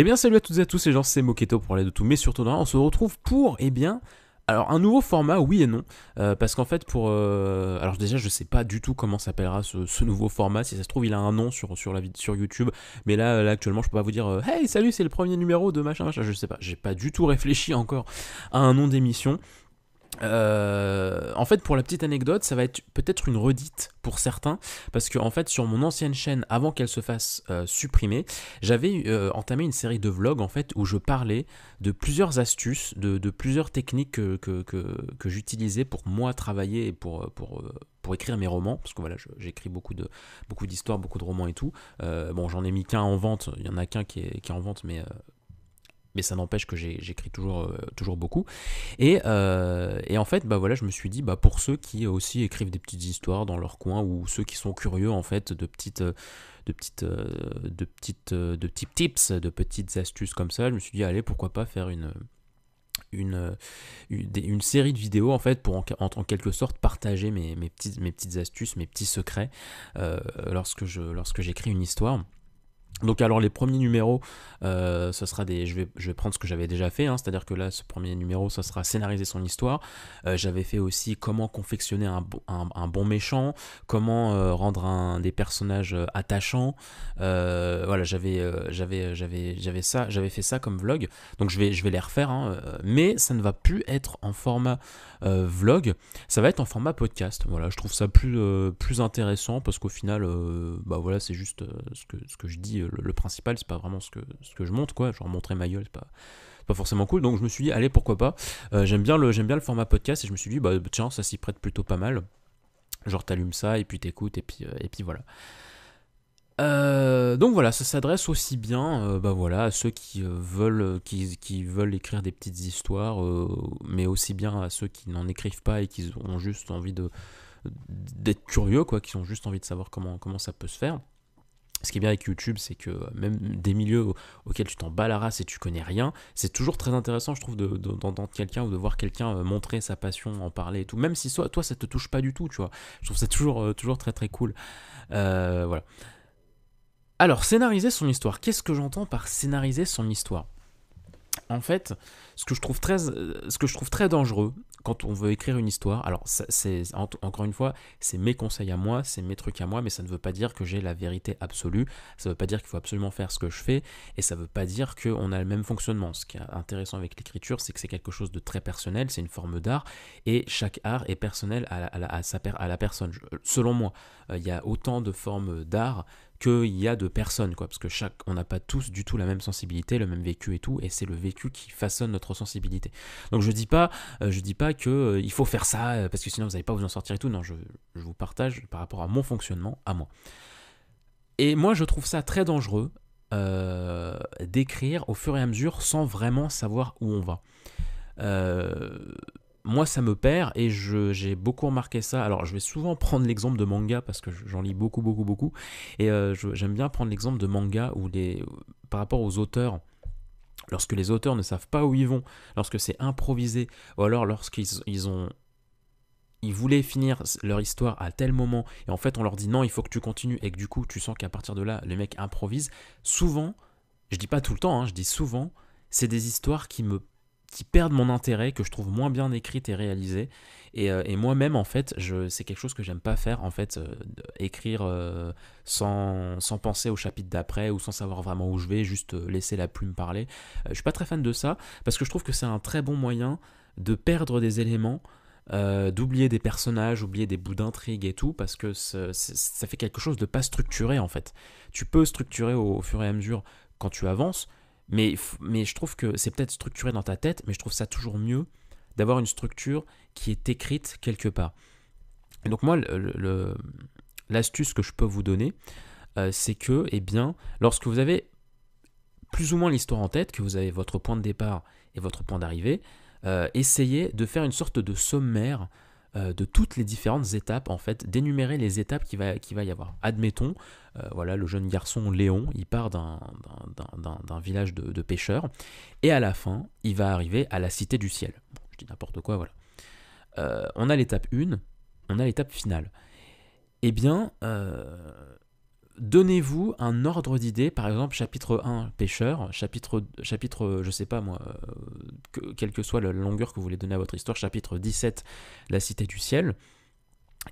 Eh bien, salut à toutes et à tous, les gens, c'est Moketo pour aller de tout, mais surtout on se retrouve pour, eh bien, alors un nouveau format, oui et non, euh, parce qu'en fait pour, euh, alors déjà je sais pas du tout comment s'appellera ce, nouveau format, si ça se trouve il a un nom sur sur la sur YouTube, mais là, là actuellement je peux pas vous dire, euh, hey salut c'est le premier numéro de machin machin, je sais pas, j'ai pas du tout réfléchi encore à un nom d'émission. Euh, en fait, pour la petite anecdote, ça va être peut-être une redite pour certains, parce que en fait, sur mon ancienne chaîne, avant qu'elle se fasse euh, supprimer, j'avais euh, entamé une série de vlogs en fait où je parlais de plusieurs astuces, de, plusieurs techniques que, j'utilisais pour moi travailler et pour, écrire mes romans, parce que voilà, j'écris beaucoup de beaucoup d'histoires, beaucoup de romans et tout. bon, j'en ai mis qu'un en vente, il y en a qu'un qui est en vente, mais mais ça n'empêche que j'écris toujours, euh, toujours beaucoup. Et, euh, et, en fait, bah voilà, je me suis dit, bah pour ceux qui aussi écrivent des petites histoires dans leur coin, ou ceux qui sont curieux en fait de petites, de petites, de petites, de petits tips, de petites astuces comme ça, je me suis dit, allez, pourquoi pas faire une, une, une, série de vidéos en fait pour en, en, quelque sorte partager mes, mes, petites, mes petites astuces, mes petits secrets euh, lorsque lorsque j'écris une histoire. Donc alors les premiers numéros, euh, sera des, je vais, je vais prendre ce que j'avais déjà fait, hein, c'est-à-dire que là ce premier numéro, ce sera scénariser son histoire. Euh, j'avais fait aussi comment confectionner un, un, bon méchant, comment euh, rendre un, des personnages attachants. voilà, j'avais, j'avais, j'avais, j'avais ça, j'avais fait ça comme vlog. Donc je vais, je vais les refaire, hein, mais ça ne va plus être en format vlog, ça va être en format podcast. Voilà, je trouve ça plus, plus intéressant parce qu'au final, bah voilà, c'est juste ce que, ce que je dis le, principal, c'est pas vraiment ce que, ce je montre, quoi. Genre montrer ma gueule, c'est pas, pas forcément cool. Donc je me suis dit, allez, pourquoi pas. Euh, j'aime bien, le, bien le format podcast et je me suis dit, bah tiens, ça s'y prête plutôt pas mal. Genre t'allumes ça et puis t'écoutes et puis, euh, voilà. Euh, donc voilà, ça s'adresse aussi bien bah à ceux qui, veulent, qui, veulent écrire des petites histoires, mais aussi bien à ceux qui n'en écrivent pas et qui ont juste envie de d'être curieux, quoi, qui ont juste envie de savoir comment ça peut se faire. Ce qui est bien avec YouTube, c'est que même des milieux auxquels tu t'en bats la race et tu connais rien, c'est toujours très intéressant, je trouve, d'entendre quelqu'un ou de voir quelqu'un euh, montrer sa passion, en parler et tout. Même si toi, ça te touche pas du tout, tu vois. Je trouve ça toujours, euh, toujours très très cool. Euh, voilà. Alors, scénariser son histoire. Qu'est-ce que j'entends par scénariser son histoire? En fait, ce que je trouve très, ce que je trouve très dangereux, quand on veut écrire une histoire, alors c'est encore une fois, c'est mes conseils à moi, c'est mes trucs à moi, mais ça ne veut pas dire que j'ai la vérité absolue, ça ne veut pas dire qu'il faut absolument faire ce que je fais, et ça ne veut pas dire qu'on a le même fonctionnement. Ce qui est intéressant avec l'écriture, c'est que c'est quelque chose de très personnel, c'est une forme d'art, et chaque art est personnel à la, à la personne. Selon moi, euh, il y a autant de formes d'art qu'il y a de personnes, quoi, parce que chaque, on n'a pas tous du tout la même sensibilité, le même vécu et tout, et c'est le vécu qui façonne notre sensibilité. Donc je dis pas, euh, je dis pas que euh, il faut faire ça euh, parce que sinon vous n'allez pas vous en sortir et tout. Non, je, vous partage par rapport à mon fonctionnement, à moi. Et moi, je trouve ça très dangereux d'écrire au fur et à mesure sans vraiment savoir où on va moi ça me perd et j'ai beaucoup remarqué ça. Alors je vais souvent prendre l'exemple de manga parce que j'en lis beaucoup beaucoup beaucoup. Et euh, j'aime bien prendre l'exemple de manga où les par rapport aux auteurs. Lorsque les auteurs ne savent pas où ils vont, lorsque c'est improvisé ou alors lorsqu'ils ils ont ils voulaient finir leur histoire à tel moment et en fait on leur dit non il faut que tu continues et que du coup tu sens qu'à partir de là les mecs improvisent. Souvent je dis pas tout le temps hein, je dis souvent c'est des histoires qui me qui perdent mon intérêt, que je trouve moins bien écrites et réalisées. Et, euh, moi-même, en fait, c'est quelque chose que j'aime pas faire, en fait, euh, écrire euh, sans, sans, penser au chapitre d'après ou sans savoir vraiment où je vais, juste laisser la plume parler. je suis pas très fan de ça, parce que je trouve que c'est un très bon moyen de perdre des éléments, d'oublier des personnages, oublier des bouts d'intrigue et tout, parce que ça fait quelque chose de pas structuré, en fait. Tu peux structurer au fur et à mesure quand tu avances, mais, mais je trouve que c'est peut-être structuré dans ta tête, mais je trouve ça toujours mieux d'avoir une structure qui est écrite quelque part. Donc moi, l'astuce que je peux vous donner, euh, c'est que, eh bien, lorsque vous avez plus ou moins l'histoire en tête, que vous avez votre point de départ et votre point d'arrivée, euh, essayez de faire une sorte de sommaire euh, de toutes les différentes étapes, en fait, d'énumérer les étapes qu'il va, va y avoir. Admettons, euh, voilà, le jeune garçon Léon, il part d'un village de, pêcheurs, et à la fin, il va arriver à la cité du ciel. je dis n'importe quoi, voilà. Euh, on a l'étape 1, on a l'étape finale. Eh bien, donnez-vous un ordre d'idée, par exemple chapitre 1 pêcheur, chapitre, chapitre je sais pas moi, que, quelle que soit la longueur que vous voulez donner à votre histoire, chapitre 17 la cité du ciel,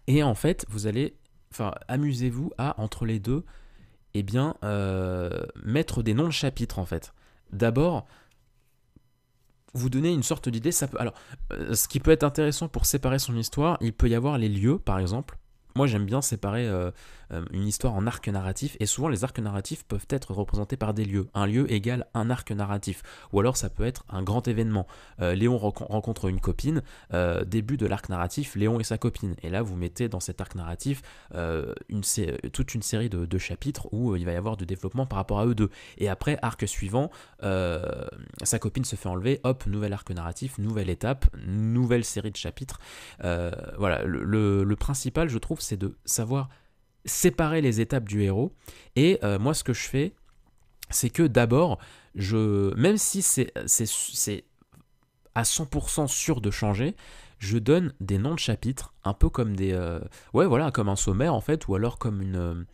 et en fait vous allez, enfin amusez-vous à entre les deux, eh bien mettre des noms de chapitres en fait. D'abord, vous donner une sorte d'idée. Ça peut, alors, ce qui peut être intéressant pour séparer son histoire, il peut y avoir les lieux, par exemple. Moi, j'aime bien séparer euh, euh, une histoire en arc narratif, et souvent les arcs narratifs peuvent être représentés par des lieux. Un lieu égale un arc narratif, ou alors ça peut être un grand événement. Euh, Léon rencontre une copine, début de l'arc narratif, Léon et sa copine. Et là, vous mettez dans cet arc narratif une, toute une série de, chapitres où il va y avoir du développement par rapport à eux deux. Et après, arc suivant, sa copine se fait enlever, hop, nouvel arc narratif, nouvelle étape, nouvelle série de chapitres. voilà, le principal, je trouve, c'est de savoir séparer les étapes du héros. Et euh, moi, ce que je fais, c'est que d'abord, je, même si c'est à 100% sûr de changer, je donne des noms de chapitres, un peu comme des, euh, ouais, voilà, comme un sommaire en fait, ou alors comme une,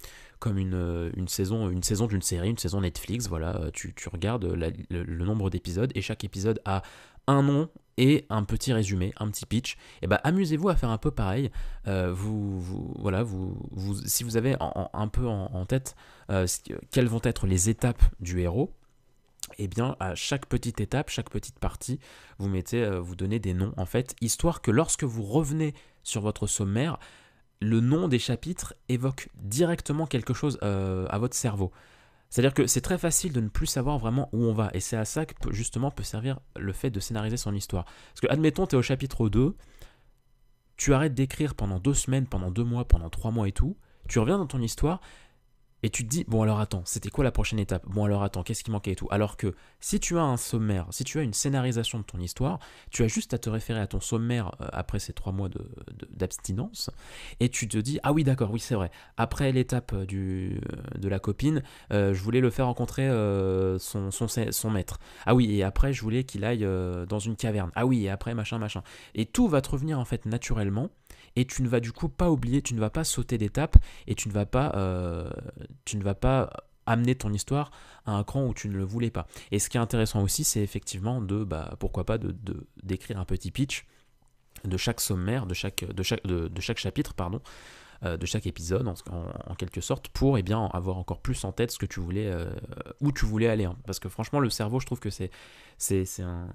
une saison, une saison d'une série, une saison Netflix. Voilà, tu, tu regardes le, nombre d'épisodes et chaque épisode a un nom et un petit résumé, un petit pitch, et eh ben amusez-vous à faire un peu pareil. Euh, vous, voilà, vous, si vous avez un peu en, tête euh, quelles vont être les étapes du héros, eh bien à chaque petite étape, chaque petite partie, vous mettez, euh, vous donnez des noms en fait, histoire que lorsque vous revenez sur votre sommaire, le nom des chapitres évoque directement quelque chose à votre cerveau. C'est-à-dire que c'est très facile de ne plus savoir vraiment où on va. Et c'est à ça que justement peut servir le fait de scénariser son histoire. Parce que, admettons, tu es au chapitre 2, tu arrêtes d'écrire pendant deux semaines, pendant deux mois, pendant trois mois et tout, tu reviens dans ton histoire, et tu te dis, bon alors attends, c'était quoi la prochaine étape? Bon alors attends, qu'est-ce qui manquait et tout? Alors que si tu as un sommaire, si tu as une scénarisation de ton histoire, tu as juste à te référer à ton sommaire euh, après ces trois mois d'abstinence, et tu te dis, ah oui d'accord, oui c'est vrai, après l'étape euh, euh, de la copine, je voulais le faire rencontrer son, maître. Ah oui, et après je voulais qu'il aille dans une caverne. Ah oui, et après machin, machin. Et tout va te revenir en fait naturellement et tu ne vas du coup pas oublier, tu ne vas pas sauter d'étape et tu ne vas pas, tu ne vas pas amener ton histoire à un cran où tu ne le voulais pas. Et ce qui est intéressant aussi, c'est effectivement de, bah, pourquoi pas, de, d'écrire un petit pitch de chaque sommaire, de chaque, de chaque, de, chaque chapitre, pardon, euh, de chaque épisode, en, quelque sorte, pour eh bien, avoir encore plus en tête ce que tu voulais, euh, où tu voulais aller. Hein. Parce que franchement, le cerveau, je trouve que c'est, un,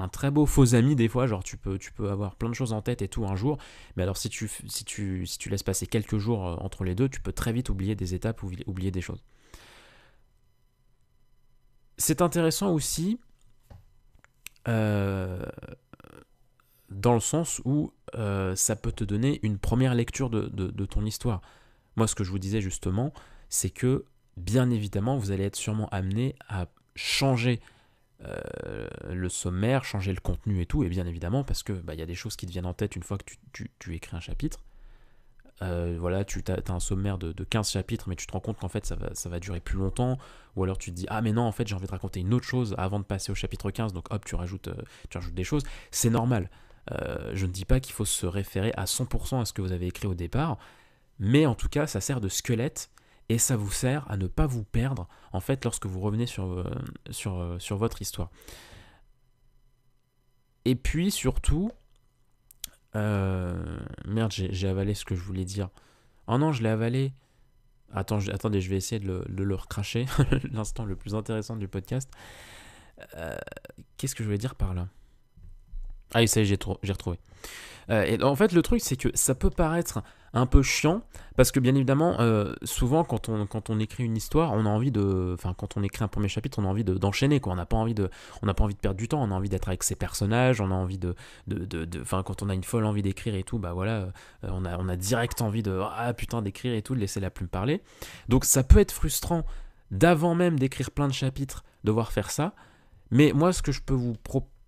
un très beau faux ami des fois, genre tu peux, tu peux avoir plein de choses en tête et tout un jour, mais alors si tu, si tu, si tu laisses passer quelques jours euh, entre les deux, tu peux très vite oublier des étapes ou oublier des choses. C'est intéressant aussi euh, dans le sens où euh, ça peut te donner une première lecture de, de ton histoire. Moi, ce que je vous disais justement, c'est que bien évidemment, vous allez être sûrement amené à changer euh, le sommaire, changer le contenu et tout, et bien évidemment parce que bah, il y a des choses qui te viennent en tête une fois que tu, écris un chapitre. Euh, voilà, tu as, un sommaire de, 15 chapitres, mais tu te rends compte qu'en fait ça va, ça va durer plus longtemps, ou alors tu te dis ah mais non en fait j'ai envie de raconter une autre chose avant de passer au chapitre 15, donc hop tu rajoutes, euh, tu rajoutes des choses, c'est normal. je ne dis pas qu'il faut se référer à 100% à ce que vous avez écrit au départ, mais en tout cas ça sert de squelette et ça vous sert à ne pas vous perdre en fait lorsque vous revenez sur, euh, euh, votre histoire. Et puis surtout, euh, merde, j'ai avalé ce que je voulais dire. Oh non, je l'ai avalé. Attends, attendez, je vais essayer de le, de le recracher. L'instant le plus intéressant du podcast. Qu'est-ce que je voulais dire par là? Ah, est, j'ai retrouvé. et en fait, le truc, c'est que ça peut paraître un peu chiant parce que bien évidemment euh, souvent quand on, quand on écrit une histoire on a envie de enfin quand on écrit un premier chapitre on a envie d'enchaîner quoi. On n'a pas envie de pas envie de perdre du temps on a envie d'être avec ses personnages on a envie de de enfin quand on a une folle envie d'écrire et tout bah voilà euh, on a on a direct envie de ah putain d'écrire et tout de laisser la plume parler. Donc ça peut être frustrant d'avant même d'écrire plein de chapitres devoir faire ça. Mais moi ce que je peux vous proposer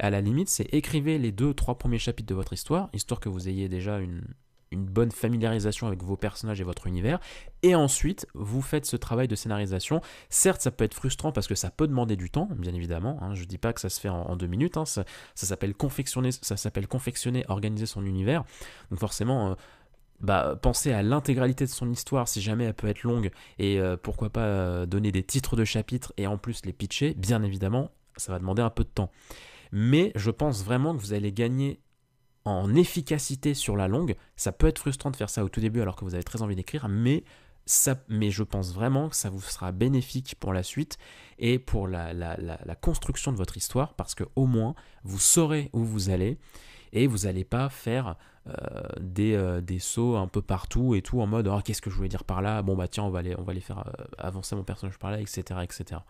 à la limite c'est écrivez les deux trois premiers chapitres de votre histoire histoire que vous ayez déjà une bonne familiarisation avec vos personnages et votre univers. Et ensuite, vous faites ce travail de scénarisation. Certes, ça peut être frustrant parce que ça peut demander du temps, bien évidemment. Hein. Je ne dis pas que ça se fait en, deux minutes. Hein. Ça, s'appelle confectionner, ça s'appelle confectionner, organiser son univers. Donc forcément, euh, bah, penser à l'intégralité de son histoire si jamais elle peut être longue et euh, pourquoi pas euh, donner des titres de chapitres et en plus les pitcher, bien évidemment, ça va demander un peu de temps. Mais je pense vraiment que vous allez gagner en efficacité sur la longue. Ça peut être frustrant de faire ça au tout début alors que vous avez très envie d'écrire, mais, ça, mais je pense vraiment que ça vous sera bénéfique pour la suite et pour la, construction de votre histoire parce que au moins vous saurez où vous allez et vous n'allez pas faire euh, des, euh, des, sauts un peu partout et tout en mode oh, qu'est-ce que je voulais dire par là? Bon bah tiens on va aller, on va aller faire euh, avancer mon personnage par là etc etc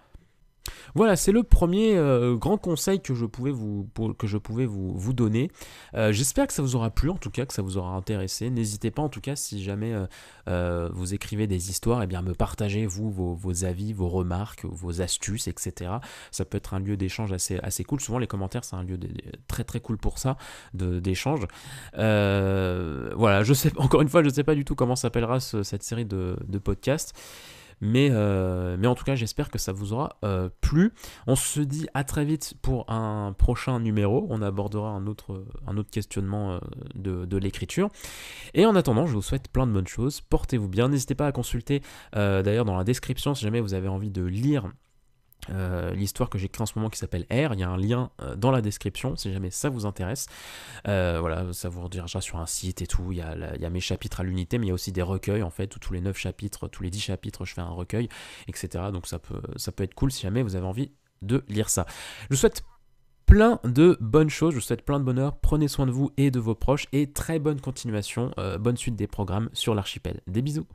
voilà, c'est le premier euh, grand conseil que je pouvais vous, donner. Euh, j'espère que ça vous aura plu, en tout cas, que ça vous aura intéressé. N'hésitez pas, en tout cas, si jamais euh, vous écrivez des histoires, eh bien me partagez, vous, vos, avis, vos remarques, vos astuces, etc. Ça peut être un lieu d'échange assez, assez cool. Souvent, les commentaires, c'est un lieu très très cool pour ça, d'échange. voilà, je sais, encore une fois, je ne sais pas du tout comment s'appellera cette série de, de podcasts. Mais, euh, mais en tout cas, j'espère que ça vous aura euh, plu. On se dit à très vite pour un prochain numéro. On abordera un autre, un autre questionnement euh, de, de l'écriture. Et en attendant, je vous souhaite plein de bonnes choses. Portez-vous bien. N'hésitez pas à consulter d'ailleurs dans la description si jamais vous avez envie de lire euh, l'histoire que j'écris en ce moment qui s'appelle R. Il y a un lien euh, dans la description si jamais ça vous intéresse. Euh, voilà, ça vous redirigera sur un site et tout. Il y a, y a mes chapitres à l'unité, mais il y a aussi des recueils en fait, où tous les 9 chapitres, tous les 10 chapitres, je fais un recueil, etc. Donc ça peut, ça peut être cool si jamais vous avez envie de lire ça. Je vous souhaite plein de bonnes choses, je vous souhaite plein de bonheur, prenez soin de vous et de vos proches et très bonne continuation, bonne suite des programmes sur l'archipel. Des bisous